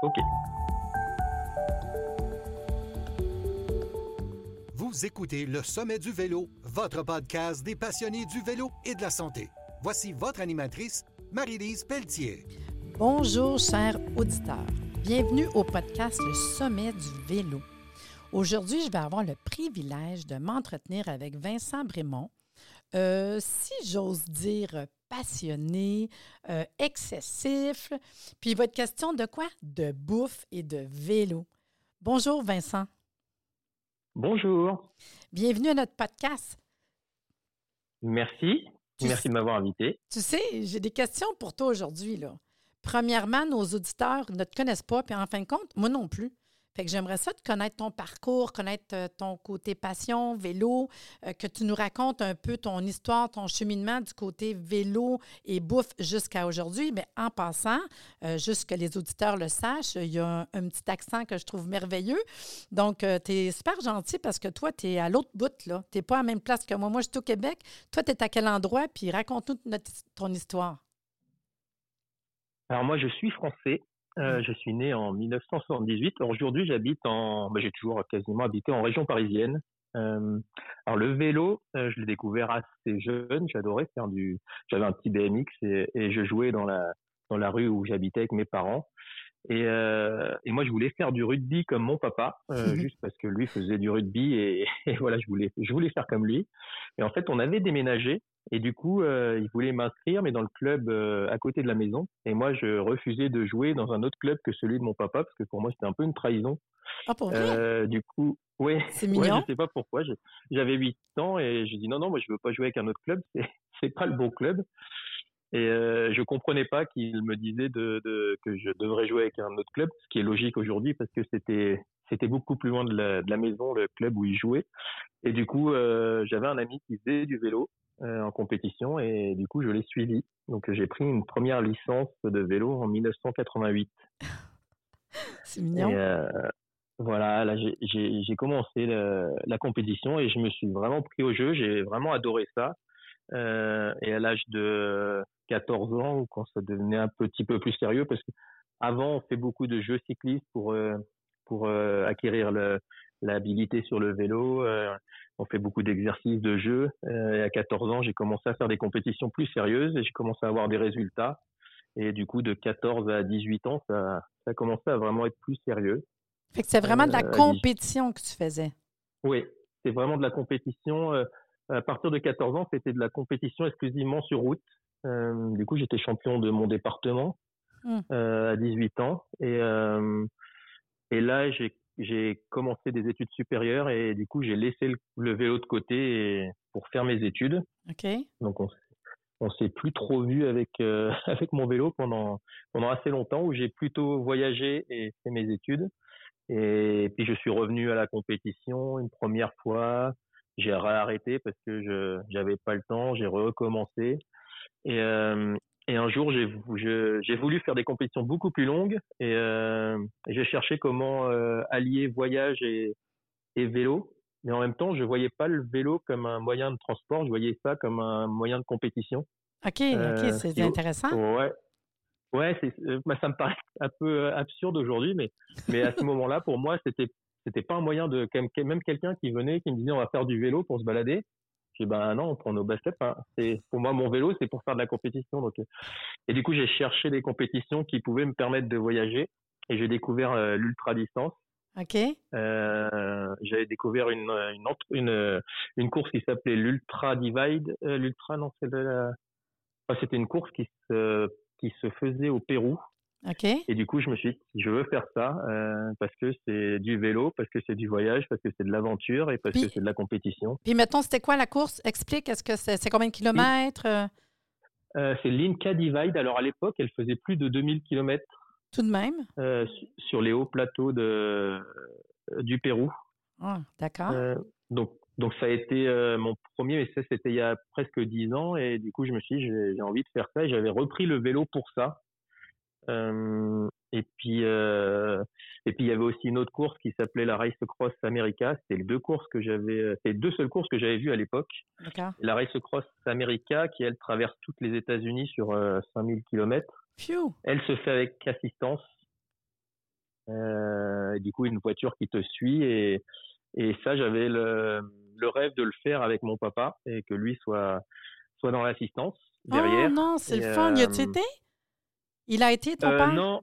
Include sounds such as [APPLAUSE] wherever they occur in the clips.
Ok. Vous écoutez Le Sommet du Vélo, votre podcast des passionnés du vélo et de la santé. Voici votre animatrice, Marie-Lise Pelletier. Bonjour, chers auditeurs. Bienvenue au podcast Le Sommet du Vélo. Aujourd'hui, je vais avoir le privilège de m'entretenir avec Vincent Brémond, euh, si j'ose dire passionné, euh, excessif. Puis votre question de quoi? De bouffe et de vélo. Bonjour Vincent. Bonjour. Bienvenue à notre podcast. Merci. Merci de m'avoir invité. Tu sais, j'ai des questions pour toi aujourd'hui. Là. Premièrement, nos auditeurs ne te connaissent pas, puis en fin de compte, moi non plus. Fait que j'aimerais ça de connaître ton parcours, connaître euh, ton côté passion, vélo, euh, que tu nous racontes un peu ton histoire, ton cheminement du côté vélo et bouffe jusqu'à aujourd'hui. Mais en passant, euh, juste que les auditeurs le sachent, il y a un, petit accent que je trouve merveilleux. Donc, tu es super gentil parce que toi, tu es à l'autre bout, là. Tu n'es pas à la même place que moi. Moi, je suis au Québec. Toi, tu es à quel endroit? Puis raconte-nous ton histoire. Alors, moi, je suis français. Euh, je suis né en 1978. Aujourd'hui, j'habite en. Ben, j'ai toujours quasiment habité en région parisienne. Euh, alors le vélo, euh, je l'ai découvert assez jeune. J'adorais faire du. J'avais un petit BMX et, et, je jouais dans la dans la rue où j'habitais avec mes parents. Et, et, moi, je voulais faire du rugby comme mon papa, euh, juste parce que lui faisait du rugby et, [LAUGHS] et, voilà, je voulais, je voulais faire comme lui. Et en fait, on avait déménagé et du coup, euh, il voulait m'inscrire, mais dans le club euh, à côté de la maison. Et moi, je refusais de jouer dans un autre club que celui de mon papa, parce que pour moi, c'était un peu une trahison. Ah, pour vrai? Euh, Du coup, ouais. C'est mignon. Ouais, je sais pas pourquoi. J'avais 8 ans et j'ai dit non, non, moi, je veux pas jouer avec un autre club. [LAUGHS] C'est pas le bon club. Et euh, je comprenais pas qu'il me disait de, de, que je devrais jouer avec un autre club, ce qui est logique aujourd'hui parce que c'était c'était beaucoup plus loin de la, de la, maison, le club où il jouait. Et du coup, euh, j'avais un ami qui faisait du vélo en compétition et du coup, je l'ai suivi. Donc, j'ai pris une première licence de vélo en 1988. [LAUGHS] C'est mignon. Et, euh, voilà, là, j'ai commencé le, la compétition et je me suis vraiment pris au jeu. J'ai vraiment adoré ça. Euh, et à l'âge de 14 ans, quand ça devenait un petit peu plus sérieux, parce que avant on fait beaucoup de jeux cyclistes pour euh, pour euh, acquérir l'habilité sur le vélo. Euh, on fait beaucoup d'exercices de jeu. et à 14 ans, j'ai commencé à faire des compétitions plus sérieuses et j'ai commencé à avoir des résultats. Et du coup, de 14 à 18 ans, ça, ça a commencé à vraiment être plus sérieux. Fait que c'est vraiment de la compétition que tu faisais. Oui, c'est vraiment de la compétition à partir de 14 ans, c'était de la compétition exclusivement sur route. Euh, du coup, j'étais champion de mon département mmh. euh, à 18 ans. Et, euh, et là, j'ai commencé des études supérieures et du coup, j'ai laissé le, le, vélo de côté et, pour faire mes études. Okay. Donc, on, on s'est plus trop vu avec euh, [LAUGHS] avec mon vélo pendant pendant assez longtemps où j'ai plutôt voyagé et fait mes études. Et puis je suis revenu à la compétition une première fois, j'ai arrêté parce que je j'avais pas le temps, j'ai recommencé et euh, et un jour j'ai voulu faire des compétitions beaucoup plus longues et, euh, j'ai cherché comment euh, allier voyage et et vélo mais en même temps je voyais pas le vélo comme un moyen de transport, je voyais ça comme un moyen de compétition. Ok, ok, c'est intéressant. Ouais, ouais, c'est, bah, ça me paraît un peu absurde aujourd'hui, mais mais à ce moment-là, pour moi, c'était c'était pas un moyen de même quelqu'un qui venait qui me disait on va faire du vélo pour se balader dis ben non on prend nos hein. c'est pour moi mon vélo c'est pour faire de la compétition donc et du coup j'ai cherché des compétitions qui pouvaient me permettre de voyager et j'ai découvert euh, l'ultra distance. Ok. Euh, j'avais découvert une une, une une course qui s'appelait l'ultra divide euh, l'ultra non c'est la... enfin, c'était une course qui se qui se faisait au Pérou Okay. Et du coup, je me suis dit, je veux faire ça euh, parce que c'est du vélo, parce que c'est du voyage, parce que c'est de l'aventure et parce puis, que c'est de la compétition. Puis, mettons, c'était quoi la course? Explique, est-ce que c'est combien de kilomètres euh, C'est l'Inca Divide. Alors, à l'époque, elle faisait plus de 2000 kilomètres. Tout de même? euh, Sur les hauts plateaux de, euh, du Pérou. Ah, d'accord. Euh, donc, donc, ça a été mon premier, mais ça, c'était il y a presque 10 ans. Et du coup, je me suis dit, j'ai envie de faire ça. Et j'avais repris le vélo pour ça. Euh, et puis euh, et puis il y avait aussi une autre course qui s'appelait la Race Cross America. C'était les deux courses que j'avais, c'est les deux seules courses que j'avais vues à l'époque. La Race Cross America qui elle traverse toutes les États-Unis sur euh, 5000 km. Elle se fait avec assistance. du coup, une voiture qui te suit. Et, et ça, j'avais le, le rêve de le faire avec mon papa et que lui soit, soit dans l'assistance derrière. Oh non, c'est le fun. Y été? Il a été ton père? Non,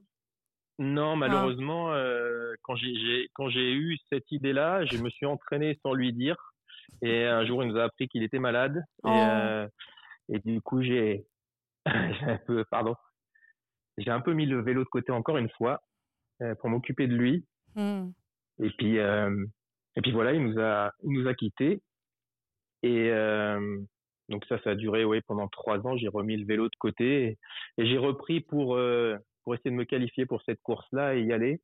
non, malheureusement, euh, quand j'ai quand j'ai eu cette idée-là, je me suis entraîné sans lui dire. Et un jour, il nous a appris qu'il était malade. Et, Oh. euh, et du coup, j'ai [LAUGHS] un peu, pardon, j'ai un peu mis le vélo de côté encore une fois euh, pour m'occuper de lui. Hmm. Et puis euh, et puis voilà, il nous a il nous a quittés. Et euh, donc ça, ça a duré ouais pendant trois ans. J'ai remis le vélo de côté et, et j'ai repris pour euh, pour essayer de me qualifier pour cette course-là et y aller.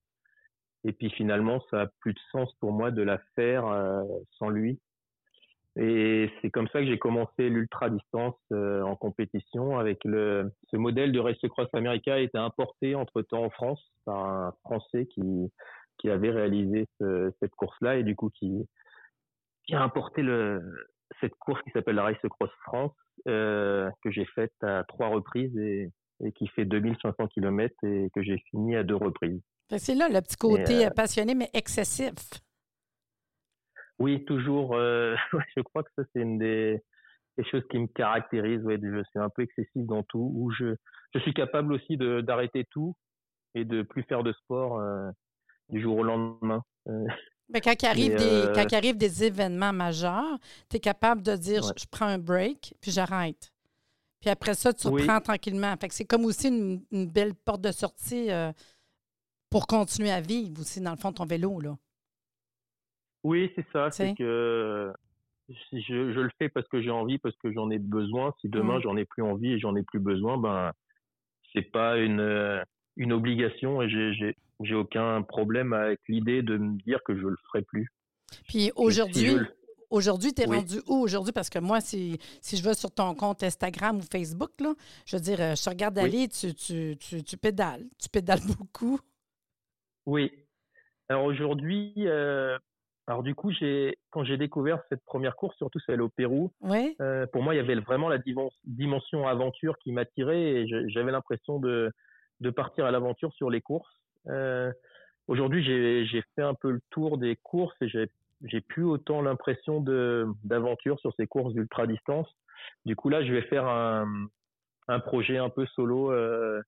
Et puis finalement, ça a plus de sens pour moi de la faire euh, sans lui. Et c'est comme ça que j'ai commencé l'ultra distance euh, en compétition avec le ce modèle de Race Cross America a été importé entre temps en France par un Français qui qui avait réalisé ce- cette course-là et du coup qui qui a importé le cette course qui s'appelle la Race Cross France euh, que j'ai faite à trois reprises et, et qui fait 2500 km et que j'ai fini à deux reprises. C'est là le petit côté euh, euh, passionné, mais excessif. Oui, toujours. euh, [LAUGHS] je crois que ça c'est une des, des choses qui me caractérise. Ouais, je suis un peu excessif dans tout. Où je je suis capable aussi d'arrêter tout et de plus faire de sport euh, du jour au lendemain. Mais quand il arrive, des, euh, quand il arrive des événements majeurs, tu es capable de dire Ouais. je, je prends un break, puis j'arrête. Puis après ça, tu Oui. reprends tranquillement. Fait que c'est comme aussi une, une belle porte de sortie euh, pour continuer à vivre aussi, dans le fond, ton vélo. Là. Oui, c'est ça. C'est que je, je le fais parce que j'ai envie, parce que j'en ai besoin. Si demain j'en ai plus envie et j'en ai plus besoin, ben c'est pas une euh, une obligation et j'ai j'ai j'ai aucun problème avec l'idée de me dire que je le ferai plus. Puis aujourd'hui, aujourd'hui, tu es Oui. rendu où aujourd'hui? Parce que moi, si, si je vais sur ton compte Instagram ou Facebook, là, je veux dire, euh, je te regarde Oui. aller, tu, tu, tu, tu pédales. Tu pédales [LAUGHS] beaucoup. Oui. Alors aujourd'hui, euh, alors du coup, j'ai quand j'ai découvert cette première course, surtout celle au Pérou, Oui? euh, pour moi, il y avait vraiment la dimen- dimension aventure qui m'attirait et j'avais l'impression de de partir à l'aventure sur les courses. Euh, aujourd'hui, j'ai fait un peu le tour des courses et j'ai plus autant l'impression d'aventure sur ces courses d'ultra distance. Du coup, là, je vais faire un un projet un peu solo euh,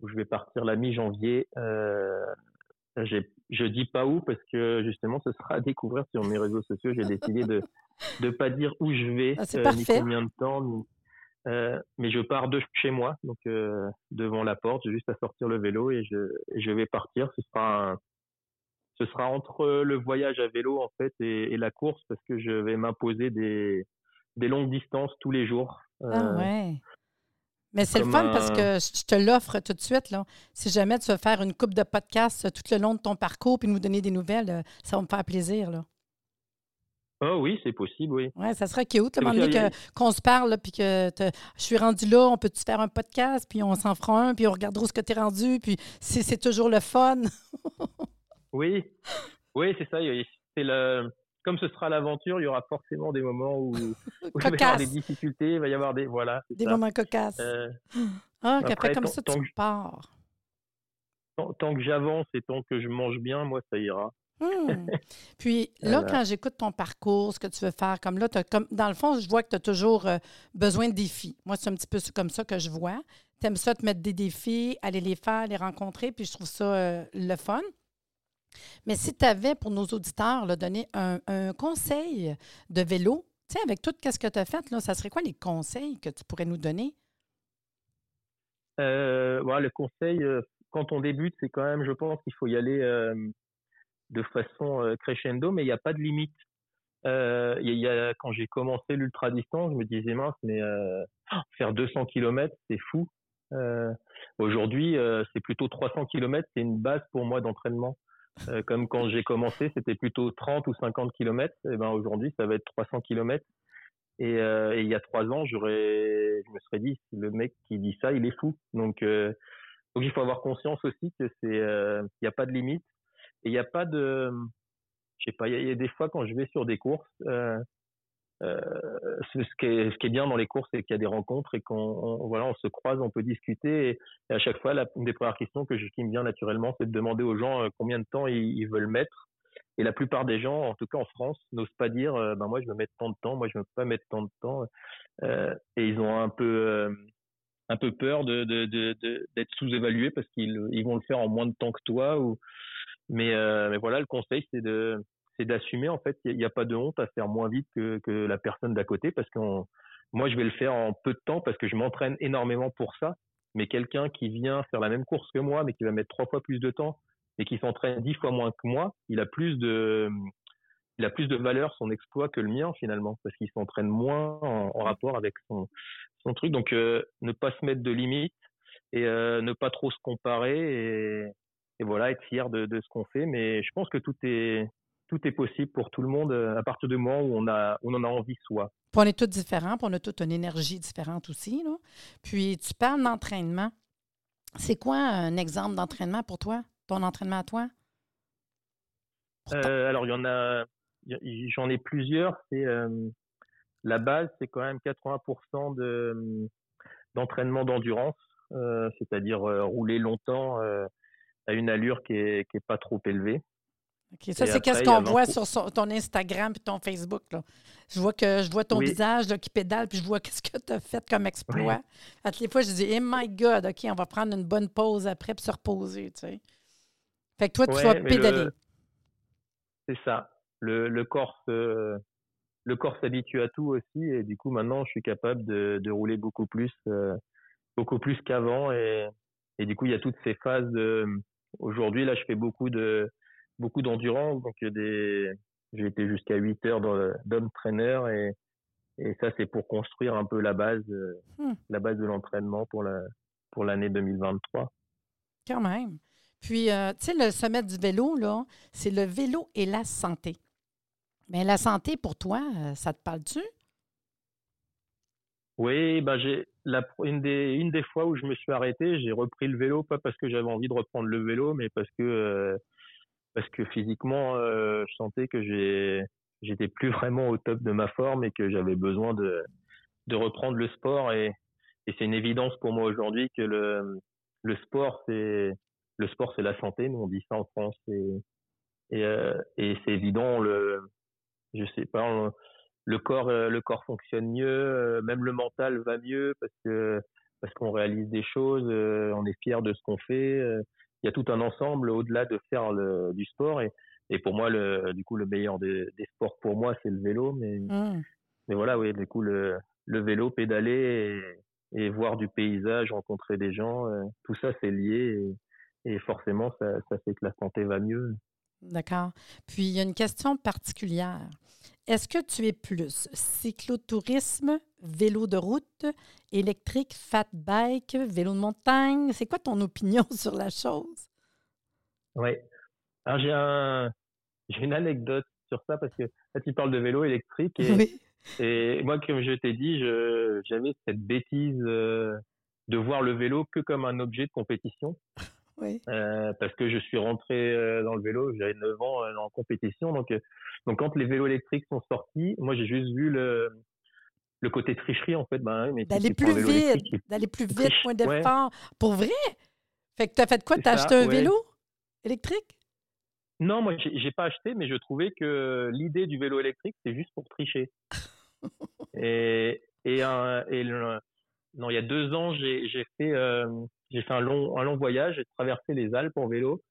où je vais partir la mi-janvier. Euh, je dis pas où parce que justement ce sera à découvrir sur mes réseaux sociaux. J'ai décidé de de pas dire où je vais, Ah, euh, ni combien de temps, ni- euh, mais je pars de chez moi, donc euh, devant la porte, j'ai juste à sortir le vélo et je et je vais partir. Ce sera un- ce sera entre le voyage à vélo en fait et, et la course parce que je vais m'imposer des des longues distances tous les jours. Ah Euh, ouais. Mais c'est le fun parce que je te l'offre tout de suite. Là. Si jamais tu veux faire une coupe de podcast tout le long de ton parcours puis nous donner des nouvelles, ça va me faire plaisir. Là. Oh oui, c'est possible, oui. Ouais, ça serait cute. C'est moment donné qu'on se parle, puis que je suis rendu là, on peut-tu faire un podcast, puis on s'en fera un, puis on regardera où ce que tu es rendu, puis c'est c'est toujours le fun. [LAUGHS] Oui, oui, c'est ça. C'est le comme ce sera l'aventure, il y aura forcément des moments où, où il va y avoir des difficultés, il va y avoir des voilà. Des ça. moments cocasses. Euh, ah, après, qu'après, comme tant- ça, tant tu que- pars. tant, tant que j'avance et tant que je mange bien, moi ça ira. Hmm. [LAUGHS] Puis là, quand j'écoute ton parcours, ce que tu veux faire, comme là, t'as comme, dans le fond, je vois que tu as toujours euh, besoin de défis. Moi, c'est un petit peu comme ça que je vois. Tu aimes ça te mettre des défis, aller les faire, les rencontrer, puis je trouve ça euh, le fun. Mais si tu avais pour nos auditeurs là, donné un, un conseil de vélo, tu sais, avec tout ce que tu as fait, là, ça serait quoi les conseils que tu pourrais nous donner? Euh, le conseil euh, quand on débute, c'est quand même, je pense qu'il faut y aller de façon euh, crescendo, mais il n'y a pas de limite. Euh, y a- y a, quand j'ai commencé l'ultra distance, je me disais mince, mais euh, faire 200 km, c'est fou. Euh, Aujourd'hui, euh, c'est plutôt 300 km, c'est une base pour moi d'entraînement. Euh, comme quand j'ai commencé, c'était plutôt 30 ou 50 km. Et ben aujourd'hui, ça va être 300 km. Et, il y a trois ans, j'aurais, je me serais dit, le mec qui dit ça, il est fou. Donc, il faut avoir conscience aussi que c'est, il n'y a pas de limite et il n'y a pas de, je sais pas, il y, a- des fois quand je vais sur des courses, euh, ce, qui est, ce qui est bien dans les courses, c'est qu'il y a des rencontres et qu'on voilà, on se croise, on peut discuter. Et, à chaque fois, la, une des premières questions que je, qui me vient naturellement, c'est de demander aux gens combien de temps ils, veulent mettre. Et la plupart des gens, en tout cas en France, n'osent pas dire ben moi je veux mettre tant de temps, moi je veux pas mettre tant de temps. et ils ont un peu un peu peur de, d'être sous-évalué parce qu'ils ils vont le faire en moins de temps que toi. Mais, euh, mais voilà, le conseil, c'est de c'est d'assumer en fait. Il n'y a, pas de honte à faire moins vite que, que la personne d'à côté parce que moi, je vais le faire en peu de temps parce que je m'entraîne énormément pour ça. Mais quelqu'un qui vient faire la même course que moi, mais qui va mettre trois fois plus de temps et qui s'entraîne dix fois moins que moi, il a plus de il a plus de valeur son exploit que le mien finalement parce qu'il s'entraîne moins en, rapport avec son son truc. Donc euh, ne pas se mettre de limites et euh, ne pas trop se comparer et, et voilà être fier de, de ce qu'on fait. Mais je pense que tout est tout est possible pour tout le monde euh, à partir du moment où on a on en a envie soi. on est tous différents, puis on a toute une énergie différente aussi. Là. Puis tu parles d'entraînement. C'est quoi un exemple d'entraînement pour toi, ton entraînement à toi? Euh, alors il y en a, j'en ai plusieurs. C'est la base, c'est quand même 80% de, d'entraînement d'endurance, euh, c'est-à-dire euh, rouler longtemps euh, à une allure qui est, qui est pas trop élevée. OK, ça, c'est qu'est-ce qu'on voit sur ton Instagram et ton Facebook. Là? Je vois que je vois ton visage là, qui pédale, puis je vois [LAUGHS] qu'est-ce que tu as fait comme exploit. À toutes les fois, je dis, oh my God, OK, on va prendre une bonne pause après puis se reposer. Tu sais. Fait que toi, tu vas pédaler. C'est ça. Le, le corps se, le corps s'habitue à tout aussi et du coup maintenant je suis capable de, de rouler beaucoup plus euh, beaucoup plus qu'avant et, et du coup il y a toutes ces phases de aujourd'hui là je fais beaucoup de beaucoup d'endurance donc des j'ai été jusqu'à 8 heures d'homme trainer et et ça c'est pour construire un peu la base hmm. la base de l'entraînement pour la pour l'année 2023 quand même puis euh, tu sais le sommet du vélo là c'est le vélo et la santé mais la santé, pour toi, euh, ça te parle-tu? Oui, ben j'ai une, des, une des fois où je me suis arrêté, j'ai repris le vélo, pas parce que j'avais envie de reprendre le vélo, mais parce que, euh, parce que physiquement, euh, je sentais que j'ai, j'étais plus [LAUGHS] vraiment au top de ma forme et que j'avais besoin de, de reprendre le sport. Et, c'est une évidence pour moi aujourd'hui que le, sport, c'est, le sport, c'est la santé. Nous, on dit ça en France. Et, et, et c'est évident, le, je sais pas, le corps, euh, le corps fonctionne mieux, euh, même le mental va mieux parce que parce qu'on réalise des choses, euh, on est fier de ce qu'on fait. Il y a tout un ensemble au-delà de faire le, du sport et, et pour moi le du coup le meilleur des, des sports pour moi c'est le vélo mais mmh. mais voilà oui du coup le le vélo pédaler et, et voir du paysage rencontrer des gens tout ça c'est lié et, et forcément ça, ça fait que la santé va mieux D'accord. Puis, il y a une question particulière. Est-ce que tu es plus cyclotourisme, vélo de route, électrique, fat bike, vélo de montagne? C'est quoi ton [LAUGHS] opinion sur la chose? Oui. Alors, j'ai un, j'ai une anecdote sur ça parce que là, tu parles de vélo électrique et, oui. et moi, comme je t'ai dit, j'avais cette bêtise euh, de voir le vélo que comme un objet de compétition. Euh, parce que je suis rentré euh, dans le vélo, j'avais 9 ans euh, en compétition. Donc, donc quand les vélos électriques sont sortis, moi j'ai juste vu le, le côté tricherie en fait. Ben, d'aller plus vite, d'aller plus vite, moins d'effort. Pour vrai? Fait que tu as fait quoi? Tu as acheté un vélo électrique? Non, moi j'ai pas acheté, mais je trouvais que l'idée du vélo électrique, c'est juste pour tricher. [LAUGHS] et, et, et non, il y a deux ans, j'ai fait j'ai fait un long, un long voyage, j'ai traversé les Alpes en vélo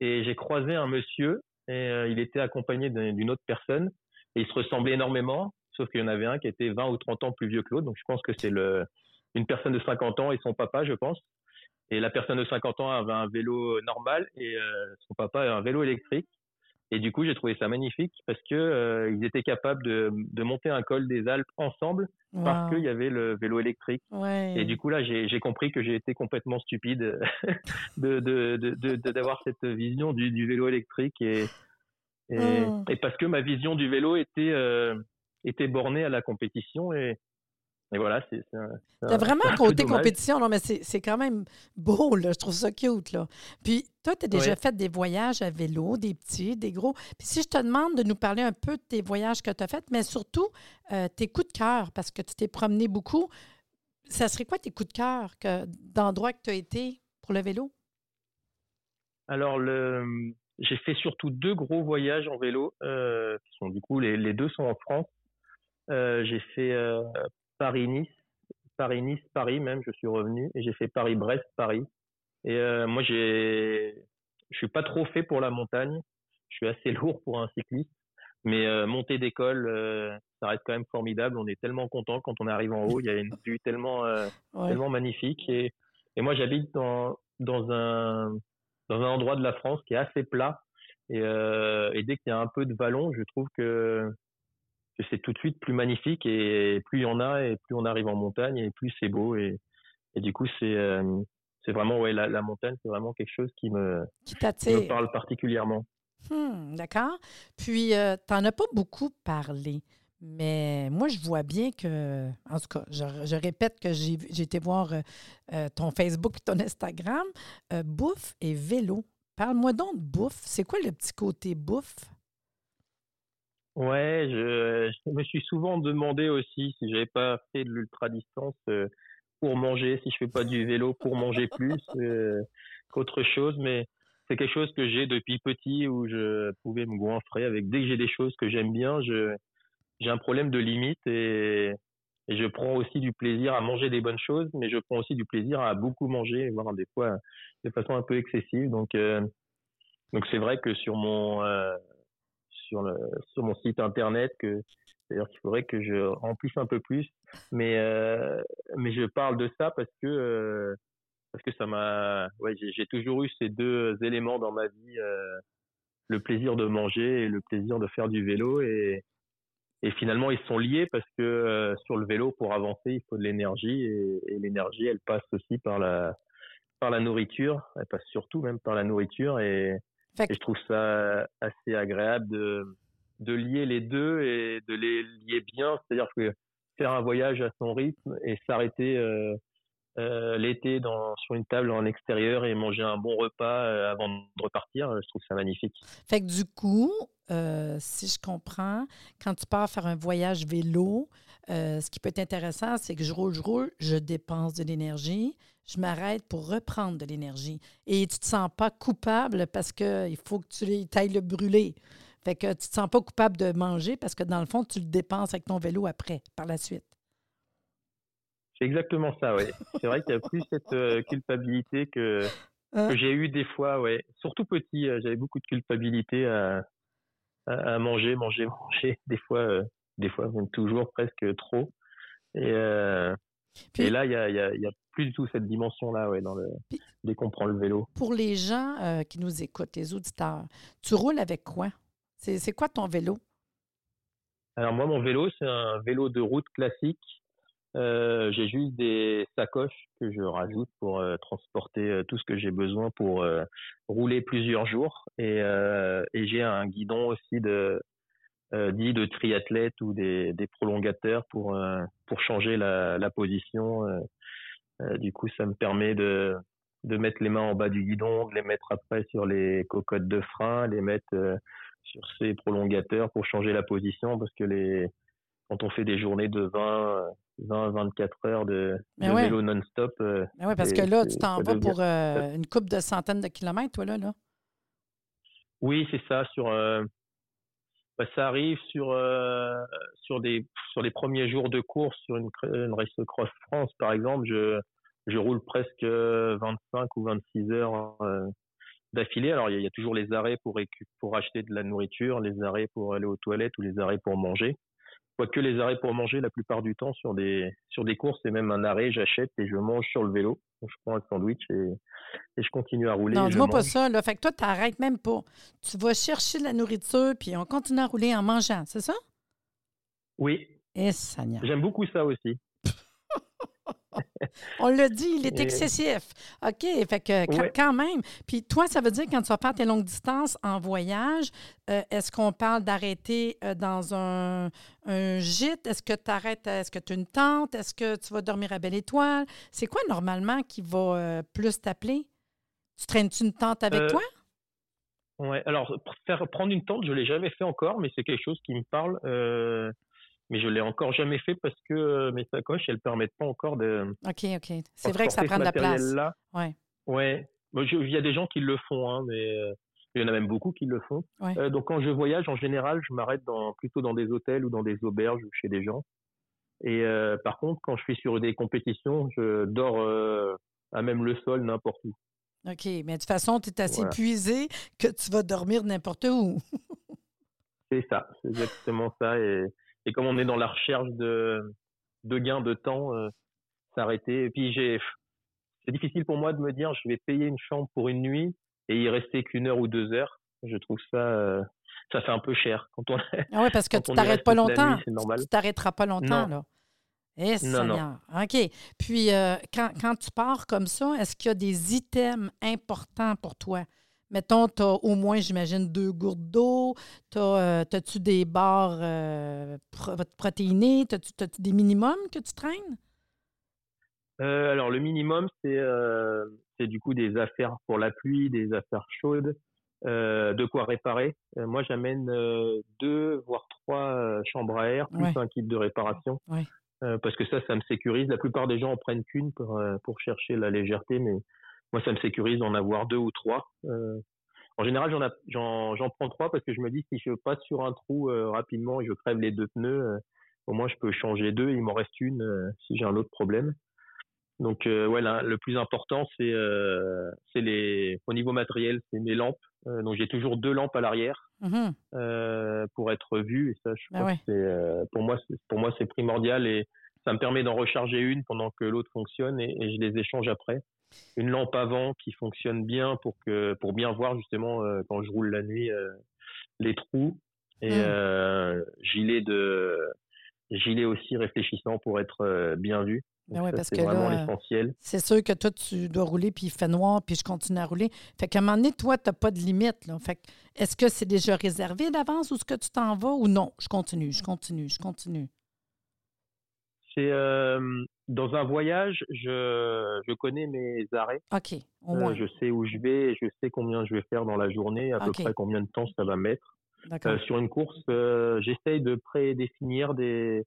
et j'ai croisé un monsieur et euh, il était accompagné d'une autre personne et ils se ressemblaient énormément, sauf qu'il y en avait un qui était 20 ou 30 ans plus vieux que l'autre. Donc je pense que c'est le une personne de 50 ans et son papa, je pense. Et la personne de 50 ans avait un vélo normal et euh, son papa avait un vélo électrique. Et du coup, j'ai trouvé ça magnifique parce que euh, ils étaient capables de, de, monter un col des Alpes ensemble parce qu'il y avait le vélo électrique. Et du coup, là, j'ai compris que j'ai été complètement stupide [LAUGHS] de d'avoir de, de, cette vision du, du, vélo électrique et, et, oh. et, parce que ma vision du vélo était euh, était bornée à la compétition et et voilà, c'est. T'as vraiment un [LAUGHS] côté compétition, non, mais c'est quand même beau, là. Je trouve ça cute, là. Puis, toi, tu as déjà fait des voyages à vélo, des petits, des gros. Puis, si je te demande de nous parler un peu de tes voyages que tu as faits, mais surtout euh, tes coups de cœur, parce que tu t'es promené beaucoup, ça serait quoi tes coups de cœur d'endroits que tu as été pour le vélo? Alors, le, j'ai fait surtout deux gros voyages en vélo, euh, qui sont du coup, les, les deux sont en France. Euh, j'ai fait euh, Paris-Nice, Paris-Nice, Paris même, je suis revenu, et j'ai fait Paris-Brest, Paris. Et euh, moi, j'ai, je suis pas trop fait pour la montagne. Je suis assez [LAUGHS] lourd pour un cycliste, mais euh, monter d'école, euh, ça reste quand même formidable. On est tellement content quand on arrive en haut. Il y a une vue tellement, tellement magnifique. Et, et moi, j'habite dans dans un dans un endroit de la France qui est assez plat. Et, et dès qu'il y a un peu de vallon, je trouve que c'est tout de suite plus magnifique et plus il y en a et plus on arrive en montagne et plus c'est beau et, et du coup c'est euh, c'est vraiment ouais la, la montagne c'est vraiment quelque chose qui me qui, me parle particulièrement. Hmm, d'accord. Puis euh, tu n'en as pas beaucoup parlé. Mais moi, je vois bien que, en tout cas, je, répète que j'ai été voir euh, ton Facebook et ton Instagram, bouffe et vélo. Parle-moi donc de bouffe. C'est quoi le petit côté bouffe? Ouais, je, je, me suis souvent demandé aussi si j'avais pas fait de l'ultra distance euh, pour manger, si je fais pas du vélo pour manger plus [LAUGHS] euh, qu'autre chose, mais c'est quelque chose que j'ai depuis petit où je pouvais me goinfrer avec dès que j'ai des choses que j'aime bien, je j'ai un problème de limite et, et, je prends aussi du plaisir à manger des bonnes choses, mais je prends aussi du plaisir à beaucoup manger, voire des fois de façon un peu excessive. Donc euh, donc c'est vrai que sur mon sur, mon site internet que d'ailleurs qu'il faudrait que je remplisse un peu plus. Mais, euh, mais je parle de ça parce que, euh, parce que ça m'a. Ouais, j'ai toujours eu ces deux éléments dans ma vie euh, le plaisir de manger et le plaisir de faire du vélo. Et, et finalement, ils sont liés parce que sur le vélo, pour avancer, il faut de l'énergie. Et, et l'énergie, elle passe aussi par la, par la nourriture. Elle passe surtout même par la nourriture. Et, et je trouve ça assez agréable de, de lier les deux et de les lier bien. C'est-à-dire que faire un voyage à son rythme et s'arrêter euh, euh, l'été sur une table en extérieur et manger un bon repas euh, avant de repartir, je trouve ça magnifique. Fait que du coup, euh, si je comprends, quand tu pars faire un voyage vélo, euh, ce qui peut être intéressant, c'est que je roule, je roule, je dépense de l'énergie, je m'arrête pour reprendre de l'énergie. Et tu ne te sens pas coupable parce qu'il faut que tu ailles le brûler. Fait que tu ne te sens pas coupable de manger parce que dans le fond, tu le dépenses avec ton vélo après, par la suite. C'est exactement ça, oui. C'est vrai qu'il n'y a plus cette euh, culpabilité que, hein? que j'ai eu des fois, ouais. Surtout petit, euh, j'avais beaucoup de culpabilité à, à, manger, manger, manger. Des fois, euh, des fois, même toujours presque trop. Et, et là, il n'y a, y a, y a, plus du tout cette dimension-là ouais, dans le, dès qu'on prend le vélo. Pour les gens euh, qui nous écoutent, les auditeurs, tu roules avec quoi? C'est quoi ton vélo? Alors moi, mon vélo, c'est un vélo de route classique. Euh, j'ai juste des sacoches que je rajoute pour euh, transporter euh, tout ce que j'ai besoin pour rouler plusieurs jours. Et, et j'ai un guidon aussi de, dit de triathlète ou des, des prolongateurs pour pour changer la, la position. Du coup, ça me permet de de mettre les mains en bas du guidon, de les mettre après sur les cocottes de frein, les mettre sur ces prolongateurs pour changer la position parce que les quand on fait des journées de 20 20 24 heures de, de vélo non-stop. Mais ouais, parce que là, tu t'en vas pour une coupe de centaines de kilomètres, toi, là, là. Oui, c'est ça. Sur, bah, ça arrive sur euh, sur des sur les premiers jours de course sur une, une race cross France par exemple je je roule presque 25 ou 26 heures euh, d'affilée alors il y, a toujours les arrêts pour pour acheter de la nourriture les arrêts pour aller aux toilettes ou les arrêts pour manger que les arrêts pour manger, la plupart du temps, sur des, sur des courses, c'est même un arrêt, j'achète et je mange sur le vélo. je prends un sandwich et, et je continue à rouler. Non, dis-moi pas ça. Là. Fait que toi, tu n'arrêtes même pas. Tu vas chercher de la nourriture puis on continue à rouler en mangeant, c'est ça? Oui. Et eh, J'aime beaucoup ça aussi. On l'a dit, il est excessif. OK, fait que quand même. Puis toi, ça veut dire quand tu vas faire tes longues distances en voyage, euh, est-ce qu'on parle d'arrêter euh, dans un, gîte? Est-ce que tu arrêtes, est-ce que tu as une tente? Est-ce que tu vas dormir à Belle Étoile? C'est quoi normalement qui va euh, plus t'appeler? Tu traînes-tu une tente avec toi? Ouais, alors faire prendre une tente, je l'ai jamais fait encore, mais c'est quelque chose qui me parle. Euh, mais je l'ai encore jamais fait parce que euh, mes sacoches, elles permettent pas encore de. Ok, ok. C'est vrai que ça prend de la place. Là. Ouais. Ouais. il y a des gens qui le font, hein, mais euh, il y en a même beaucoup qui le font. donc quand je voyage, en général, je m'arrête dans, plutôt dans des hôtels ou dans des auberges ou chez des gens. Et par contre, quand je suis sur des compétitions, je dors à même le sol n'importe où. OK, mais de toute façon, tu es assez épuisé que tu vas dormir n'importe où. [LAUGHS] c'est ça, c'est exactement ça. Et, et, comme on est dans la recherche de, de gains de temps, euh, s'arrêter. Et puis, j'ai, c'est difficile pour moi de me dire, je vais payer une chambre pour une nuit et y rester qu'une heure ou deux heures. Je trouve ça, euh, ça fait un peu cher quand on. Ah oui, parce que tu t'arrêtes pas longtemps. Tu t'arrêteras pas longtemps, là. Eh, Seigneur. OK. Puis, euh, quand, quand, tu pars comme ça, est-ce qu'il y a des items importants pour toi? Mettons, tu as au moins, j'imagine, deux gourdes d'eau. Euh, as-tu des barres euh, protéinées? As-tu des minimums que tu traînes? alors, le minimum, c'est du coup des affaires pour la pluie, des affaires chaudes, de quoi réparer. moi, j'amène deux, voire trois chambres à air, plus un kit de réparation. Ouais. Euh, parce que ça, ça me sécurise. La plupart des gens en prennent qu'une pour, euh, pour chercher la légèreté, mais moi, ça me sécurise d'en avoir deux ou trois. Euh, en général, j'en, prends trois parce que je me dis si je passe sur un trou rapidement et je crève les deux pneus, au moins je peux changer deux. Il m'en reste une si j'ai un autre problème. Donc ouais, le plus important c'est c'est les au niveau matériel, c'est mes lampes. donc j'ai toujours deux lampes à l'arrière Mmh euh, pour être vu. Et ça, je c'est, euh, pour moi, c'est, pour moi, c'est primordial et ça me permet d'en recharger une pendant que l'autre fonctionne et, je les échange après. Une lampe avant qui fonctionne bien pour que, pour bien voir justement euh, quand je roule la nuit les trous et mmh. gilet de, gilet aussi réfléchissant pour être bien vu. Parce c'est vraiment l'essentiel. C'est sûr que toi, tu dois rouler, puis il fait noir, puis je continue à rouler. Fait qu'à un moment donné, toi, tu n'as pas de limite. Là. Fait est-ce que c'est déjà réservé d'avance ou est-ce que tu t'en vas ou non? Je continue, je continue, je continue. C'est euh, dans un voyage, je, je, connais mes arrêts. OK. Au euh, je sais où je vais, je sais combien je vais faire dans la journée, à peu près combien de temps ça va mettre. Euh, sur une course, j'essaye de prédéfinir des,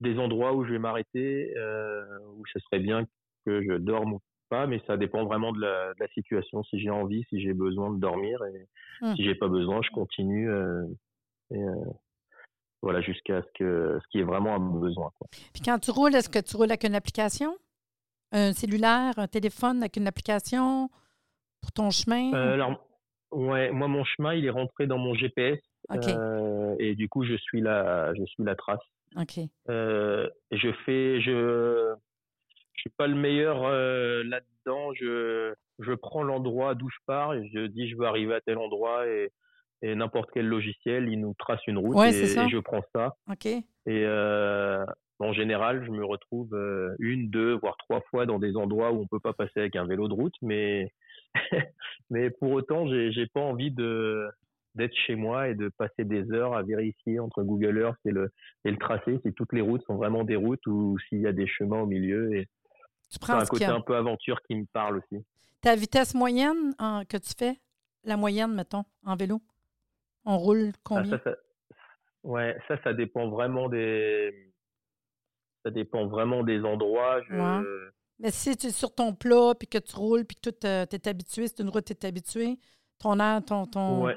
des endroits où je vais m'arrêter, euh, où ce serait bien que je dorme ou pas, mais ça dépend vraiment de la, de la situation. Si j'ai envie, si j'ai besoin de dormir, et mmh. si j'ai pas besoin, je continue. Euh, et, euh, voilà, jusqu'à ce que ce qui est vraiment un besoin. Quoi. Puis quand tu roules, est-ce que tu roules avec une application, un cellulaire, un téléphone avec une application pour ton chemin? Euh, Alors, ouais, moi mon chemin, il est rentré dans mon GPS. Euh, et du coup, je suis la, je suis la trace. Ok. Euh, je fais, je, je suis pas le meilleur là-dedans. Je, je prends l'endroit d'où je pars et je dis je veux arriver à tel endroit et, et n'importe quel logiciel, il nous trace une route et, je prends ça. Ok. Et euh, en général, je me retrouve euh, une, deux, voire trois fois dans des endroits où on peut pas passer avec un vélo de route, mais [LAUGHS] mais pour autant, j'ai pas envie de d'être chez moi et de passer des heures à vérifier entre Google Earth et le, et le tracé si toutes les routes sont vraiment des routes ou s'il y a des chemins au milieu. Et c'est un côté un peu aventure qui me parle aussi. Ta vitesse moyenne que tu fais, la moyenne, mettons, en vélo, on roule ah, combien? ça, ouais, ça, ça dépend vraiment des. Ça dépend vraiment des endroits. Mais si tu es sur ton plat, puis que tu roules, puis que tu es habitué, c'est une route, tu es habitué, ton air, ton. ton... Ouais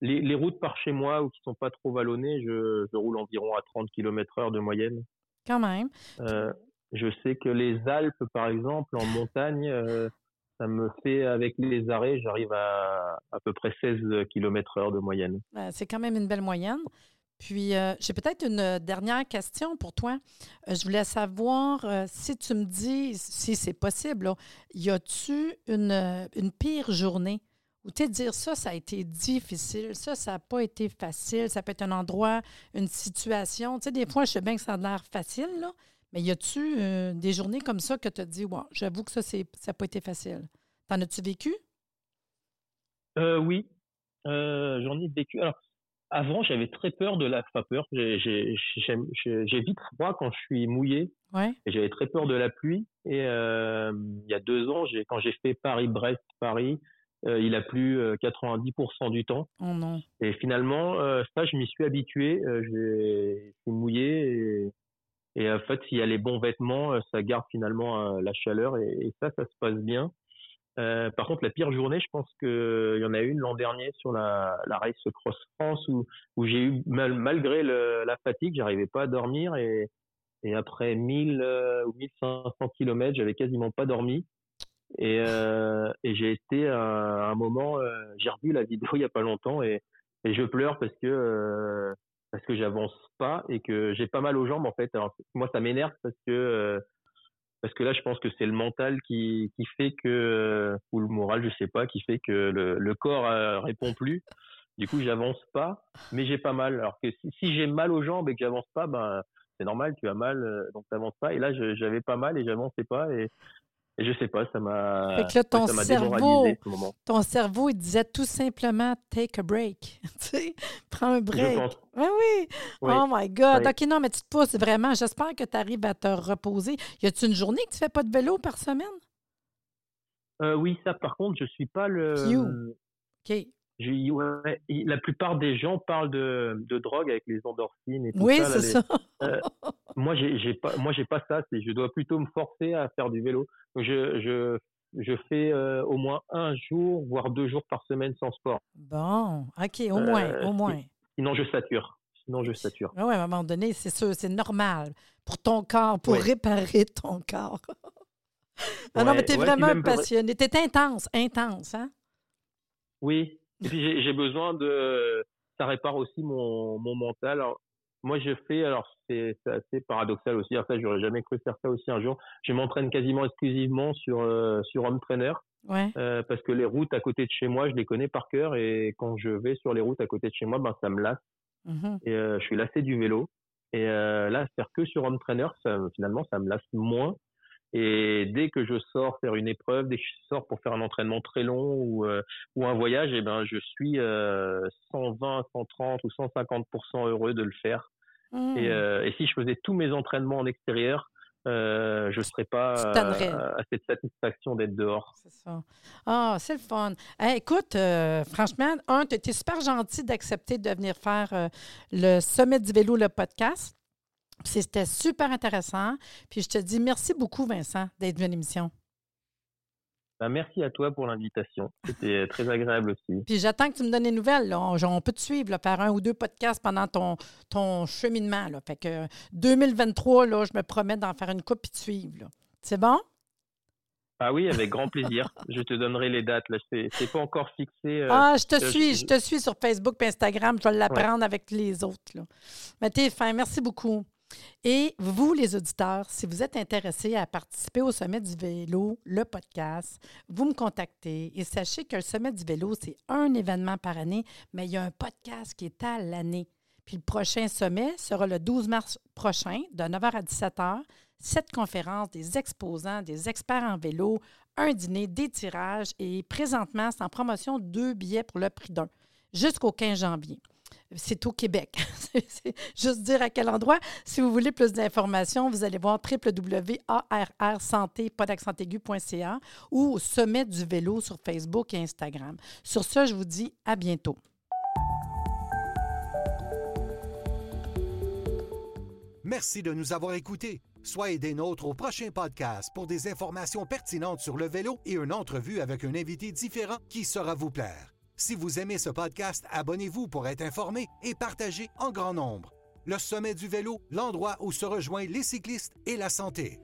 les, les, routes par chez moi ou qui sont pas trop vallonnées, je, je roule environ à 30 km heure de moyenne. Quand même. Euh, je sais que les Alpes, par exemple, en montagne, euh, ça me fait, avec les arrêts, j'arrive à à peu près 16 km heure de moyenne. C'est quand même une belle moyenne. Puis, euh, j'ai peut-être une dernière question pour toi. je voulais savoir si tu me dis, si c'est possible, y a-tu une, une pire journée? Ou tu dire ça, ça a été difficile, ça, ça n'a pas été facile, ça peut être un endroit, une situation. Tu sais, des fois, je sais bien que ça a l'air facile, là, Mais y a-tu euh, des journées comme ça que tu as dit, wow, j'avoue que ça, ça n'a pas été facile? T'en as-tu vécu? Euh, oui, euh, j'en ai vécu. Alors, avant, j'avais très peur de la. Pas peur, j'ai vite froid quand je suis mouillé. Oui. Et j'avais très peur de la pluie. Et euh, il y a deux ans, quand j'ai fait Paris-Brest-Paris, euh, il a plu euh, 90% du temps. Oh non. Et finalement, euh, ça, je m'y suis habitué. J'ai- je suis mouillé. Et, et en fait, s'il y a les bons vêtements, euh, ça garde finalement euh, la chaleur. Et, ça, ça se passe bien. Euh, par contre, la pire journée, je pense qu'il y en a une l'an dernier sur la, Race Cross France où, j'ai eu, mal, malgré la fatigue, j'arrivais pas à dormir. Et, après 1000 euh, ou 1500 kilomètres, j'avais quasiment pas dormi. Et, euh, j'ai été à un moment, euh, j'ai revu la vidéo il y a pas longtemps et, je pleure parce que euh, parce que j'avance pas et que j'ai pas mal aux jambes en fait. Alors moi ça m'énerve parce que euh, parce que là je pense que c'est le mental qui qui fait que euh, ou le moral je sais pas qui fait que le, le corps euh, répond plus. Du coup j'avance pas, mais j'ai pas mal. Alors que si, j'ai mal aux jambes et que j'avance pas, ben c'est normal, tu as mal, euh, donc t'avances pas. Et là j'avais pas mal et j'avançais pas et je sais pas, ça m'a Fait que là, ton ça cerveau- démoralisé ce moment. Ton cerveau, il disait tout simplement take a break. [LAUGHS] tu sais, prends un Je break. pense. Oui, oui. Oui. Oh my God. Oui. OK, non, mais tu te pousses vraiment. J'espère que tu arrives à te reposer. Y a-tu une journée que tu fais pas de vélo par semaine? Euh, oui, ça par contre, je suis pas le. Pew. OK. J'ai- ouais, la plupart des gens parlent de, de drogue avec les endorphines et tout Oui, ça. là, c'est ça. Euh, Moi, j'ai pas, moi, j'ai pas ça. Je dois plutôt me forcer à faire du vélo. Donc, je, je, je fais euh, au moins un jour, voire deux jours par semaine sans sport. Bon, OK, au moins, Euh, au moins. Sinon, je sature. Sinon, je sature. Oui, à un moment donné, c'est sûr, c'est normal pour ton corps, pour Oui. réparer ton corps. [LAUGHS] ah non, mais t'es ouais, vraiment passionné. T'es intense, intense, hein? Oui. Puis j'ai besoin de. Ça répare aussi mon, mon mental. Alors, moi, je fais. Alors, c'est c'est assez paradoxal aussi. Alors, ça, j'aurais jamais cru faire ça aussi un jour. Je m'entraîne quasiment exclusivement sur euh, sur home trainer Ouais. euh, parce que les routes à côté de chez moi, je les connais par cœur et quand je vais sur les routes à côté de chez moi, ben ça me lasse Mhm. et euh, je suis lassé du vélo. Et euh, là, faire que sur home trainer, ça, finalement, ça me lasse moins. Et dès que je sors faire une épreuve, dès que je sors pour faire un entraînement très long ou, euh, ou un voyage, eh ben, je suis euh, 120, 130 ou 150% heureux de le faire. Mm. Et, euh, et si je faisais tous mes entraînements en extérieur, euh, je ne serais pas euh, à cette satisfaction d'être dehors. C'est ça. Ah, c'est le fun. Hey, écoute, euh, franchement, un, tu été super gentil d'accepter de venir faire le Sommet du vélo, le podcast. C'était super intéressant. Puis je te dis merci beaucoup, Vincent, d'être venu à l'émission. Ben, merci à toi pour l'invitation. C'était très agréable aussi. Puis j'attends que tu me donnes des nouvelles. là. On, on peut te suivre, là, faire un ou deux podcasts pendant ton, ton cheminement. Là. Fait que 2023, là, je me promets d'en faire une coupe et de suivre. C'est bon? Ah oui, avec grand plaisir. [LAUGHS] Je te donnerai les dates. Là, c'est pas encore fixé. euh, Ah, je te euh, suis, je- je te suis sur Facebook et Instagram. Je vais l'apprendre avec les autres. Là. Mais t'es fin, merci beaucoup. Et vous, les auditeurs, si vous êtes intéressés à participer au Sommet du vélo, le podcast, vous me contactez et sachez que le Sommet du vélo, c'est un événement par année, mais il y a un podcast qui est à l'année. Puis le prochain sommet sera le 12 mars prochain, de 9h à 17h. Cette conférence, des exposants, des experts en vélo, un dîner, des tirages et présentement, c'est en promotion deux billets pour le prix d'un jusqu'au 15 janvier. C'est au Québec. [LAUGHS] C'est- juste dire à quel endroit. Si vous voulez plus d'informations, vous allez voir www.arrsanté.ca ou au sommet du vélo sur Facebook et Instagram. Sur ce, je vous dis à bientôt. Merci de nous avoir écoutés. Soyez des nôtres au prochain podcast pour des informations pertinentes sur le vélo et une entrevue avec un invité différent qui saura vous plaire. Si vous aimez ce podcast, abonnez-vous pour être informé et partagez en grand nombre. Le sommet du vélo, l'endroit où se rejoignent les cyclistes et la santé.